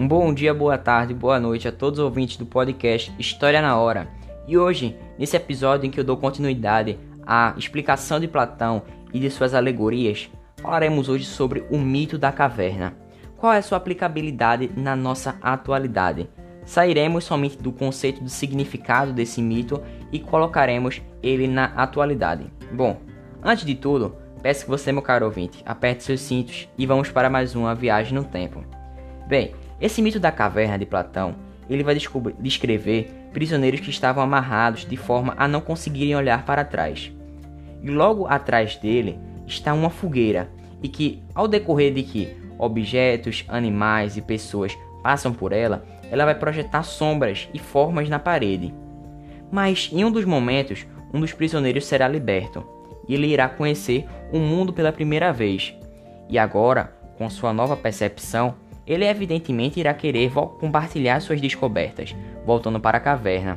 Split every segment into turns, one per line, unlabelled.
Um bom dia, boa tarde, boa noite a todos os ouvintes do podcast História na Hora. E hoje, nesse episódio em que eu dou continuidade à explicação de Platão e de suas alegorias, falaremos hoje sobre o mito da caverna. Qual é sua aplicabilidade na nossa atualidade? Sairemos somente do conceito do significado desse mito e colocaremos ele na atualidade. Bom, antes de tudo, peço que você, meu caro ouvinte, aperte seus cintos e vamos para mais uma viagem no tempo. Bem, esse mito da caverna de Platão, ele vai descrever prisioneiros que estavam amarrados de forma a não conseguirem olhar para trás. E logo atrás dele está uma fogueira, e que, ao decorrer de que objetos, animais e pessoas passam por ela, ela vai projetar sombras e formas na parede. Mas em um dos momentos, um dos prisioneiros será liberto, e ele irá conhecer o mundo pela primeira vez. E agora, com sua nova percepção, ele evidentemente irá querer compartilhar suas descobertas, voltando para a caverna.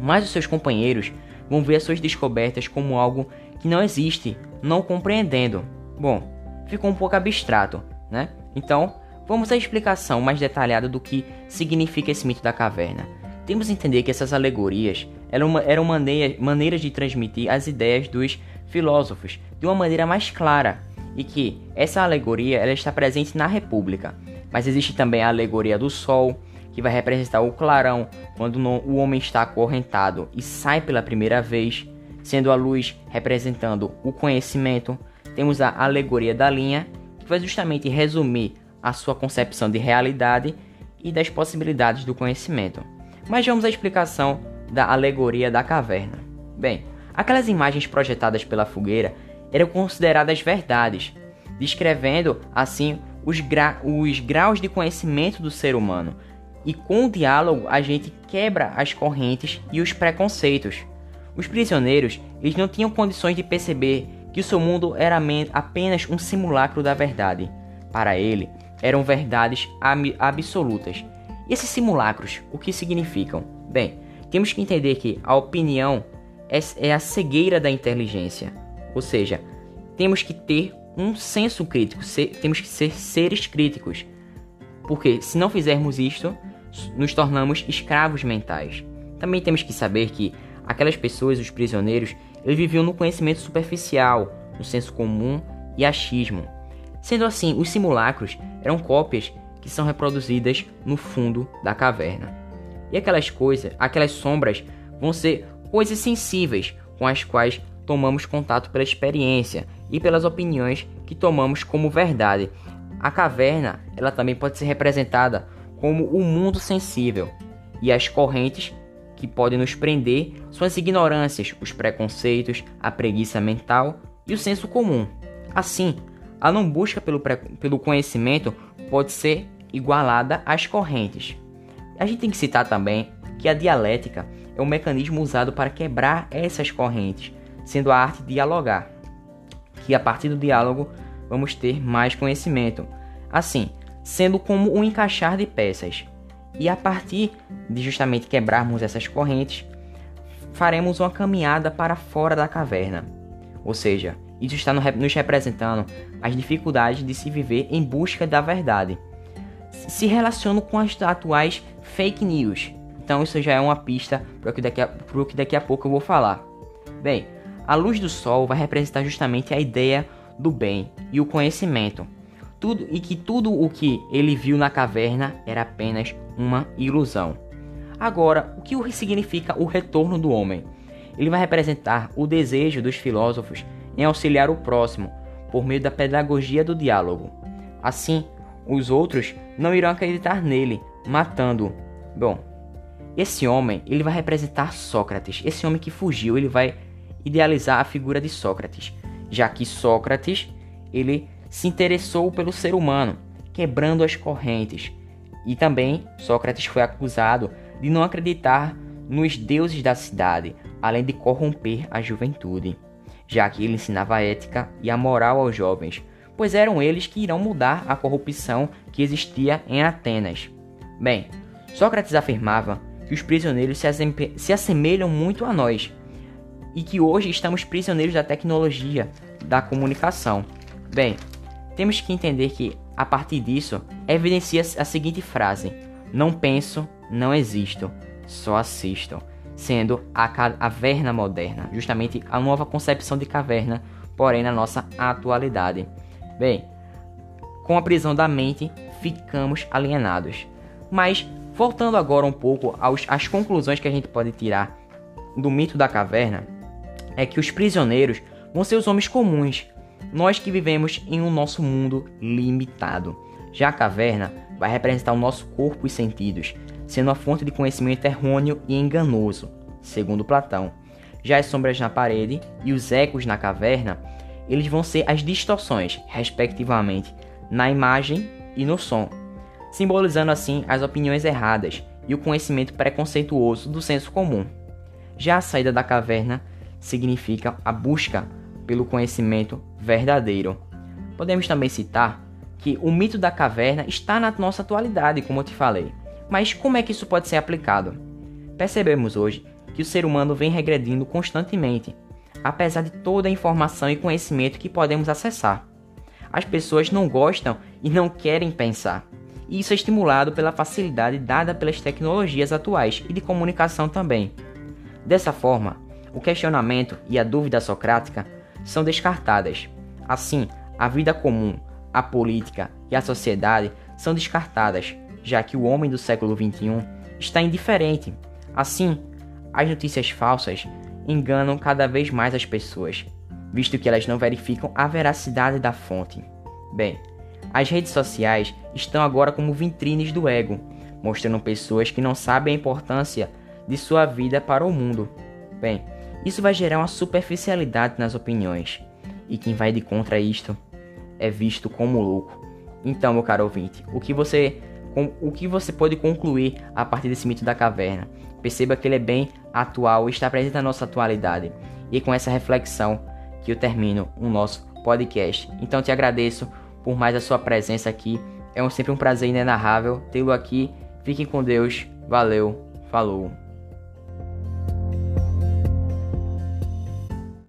Mas os seus companheiros vão ver as suas descobertas como algo que não existe, não compreendendo. Bom, ficou um pouco abstrato, né? Então, vamos à explicação mais detalhada do que significa esse mito da caverna. Temos que entender que essas alegorias eram, eram maneira, maneiras de transmitir as ideias dos filósofos de uma maneira mais clara, e que essa alegoria ela está presente na República. Mas existe também a alegoria do sol, que vai representar o clarão quando o homem está acorrentado e sai pela primeira vez, sendo a luz representando o conhecimento. Temos a alegoria da linha, que vai justamente resumir a sua concepção de realidade e das possibilidades do conhecimento. Mas vamos à explicação da alegoria da caverna. Bem, aquelas imagens projetadas pela fogueira eram consideradas verdades, descrevendo assim os, gra os graus de conhecimento do ser humano. E com o diálogo a gente quebra as correntes e os preconceitos. Os prisioneiros eles não tinham condições de perceber que o seu mundo era apenas um simulacro da verdade. Para ele, eram verdades absolutas. E esses simulacros, o que significam? Bem, temos que entender que a opinião é, é a cegueira da inteligência. Ou seja, temos que ter um senso crítico, ser, temos que ser seres críticos. Porque se não fizermos isto, nos tornamos escravos mentais. Também temos que saber que aquelas pessoas, os prisioneiros, eles viviam no conhecimento superficial, no senso comum e achismo. Sendo assim, os simulacros eram cópias que são reproduzidas no fundo da caverna. E aquelas coisas, aquelas sombras, vão ser coisas sensíveis com as quais tomamos contato pela experiência e pelas opiniões que tomamos como verdade. A caverna, ela também pode ser representada como o mundo sensível e as correntes que podem nos prender são as ignorâncias, os preconceitos, a preguiça mental e o senso comum. Assim, a não busca pelo, pelo conhecimento pode ser igualada às correntes. A gente tem que citar também que a dialética é um mecanismo usado para quebrar essas correntes, sendo a arte dialogar que a partir do diálogo vamos ter mais conhecimento. Assim, sendo como um encaixar de peças. E a partir de justamente quebrarmos essas correntes, faremos uma caminhada para fora da caverna. Ou seja, isso está nos representando as dificuldades de se viver em busca da verdade. Se relaciona com as atuais fake news. Então isso já é uma pista para o que daqui a, que daqui a pouco eu vou falar. Bem, a luz do sol vai representar justamente a ideia do bem e o conhecimento. Tudo e que tudo o que ele viu na caverna era apenas uma ilusão. Agora, o que significa o retorno do homem? Ele vai representar o desejo dos filósofos em auxiliar o próximo por meio da pedagogia do diálogo. Assim, os outros não irão acreditar nele, matando-o. Bom, esse homem, ele vai representar Sócrates. Esse homem que fugiu, ele vai idealizar a figura de Sócrates, já que Sócrates ele se interessou pelo ser humano, quebrando as correntes. E também Sócrates foi acusado de não acreditar nos deuses da cidade, além de corromper a juventude, já que ele ensinava a ética e a moral aos jovens, pois eram eles que irão mudar a corrupção que existia em Atenas. Bem, Sócrates afirmava que os prisioneiros se assemelham muito a nós, e que hoje estamos prisioneiros da tecnologia da comunicação. Bem, temos que entender que a partir disso, evidencia a seguinte frase: Não penso, não existo, só assisto. Sendo a caverna moderna, justamente a nova concepção de caverna, porém na nossa atualidade. Bem, com a prisão da mente, ficamos alienados. Mas, voltando agora um pouco às conclusões que a gente pode tirar do mito da caverna, é que os prisioneiros vão ser os homens comuns, nós que vivemos em um nosso mundo limitado. Já a caverna vai representar o nosso corpo e sentidos, sendo a fonte de conhecimento errôneo e enganoso, segundo Platão. Já as sombras na parede e os ecos na caverna, eles vão ser as distorções, respectivamente, na imagem e no som, simbolizando assim as opiniões erradas e o conhecimento preconceituoso do senso comum. Já a saída da caverna significa a busca pelo conhecimento verdadeiro. Podemos também citar que o mito da caverna está na nossa atualidade, como eu te falei. Mas como é que isso pode ser aplicado? Percebemos hoje que o ser humano vem regredindo constantemente, apesar de toda a informação e conhecimento que podemos acessar. As pessoas não gostam e não querem pensar. E isso é estimulado pela facilidade dada pelas tecnologias atuais e de comunicação também. Dessa forma, o questionamento e a dúvida socrática são descartadas. Assim, a vida comum, a política e a sociedade são descartadas, já que o homem do século XXI está indiferente. Assim, as notícias falsas enganam cada vez mais as pessoas, visto que elas não verificam a veracidade da fonte. Bem, as redes sociais estão agora como vitrines do ego, mostrando pessoas que não sabem a importância de sua vida para o mundo. Bem, isso vai gerar uma superficialidade nas opiniões, e quem vai de contra isto é visto como louco. Então, meu caro ouvinte, o que você o que você pode concluir a partir desse mito da caverna? Perceba que ele é bem atual está presente na nossa atualidade. E é com essa reflexão que eu termino o nosso podcast. Então te agradeço por mais a sua presença aqui. É sempre um prazer inenarrável tê-lo aqui. Fiquem com Deus. Valeu. Falou.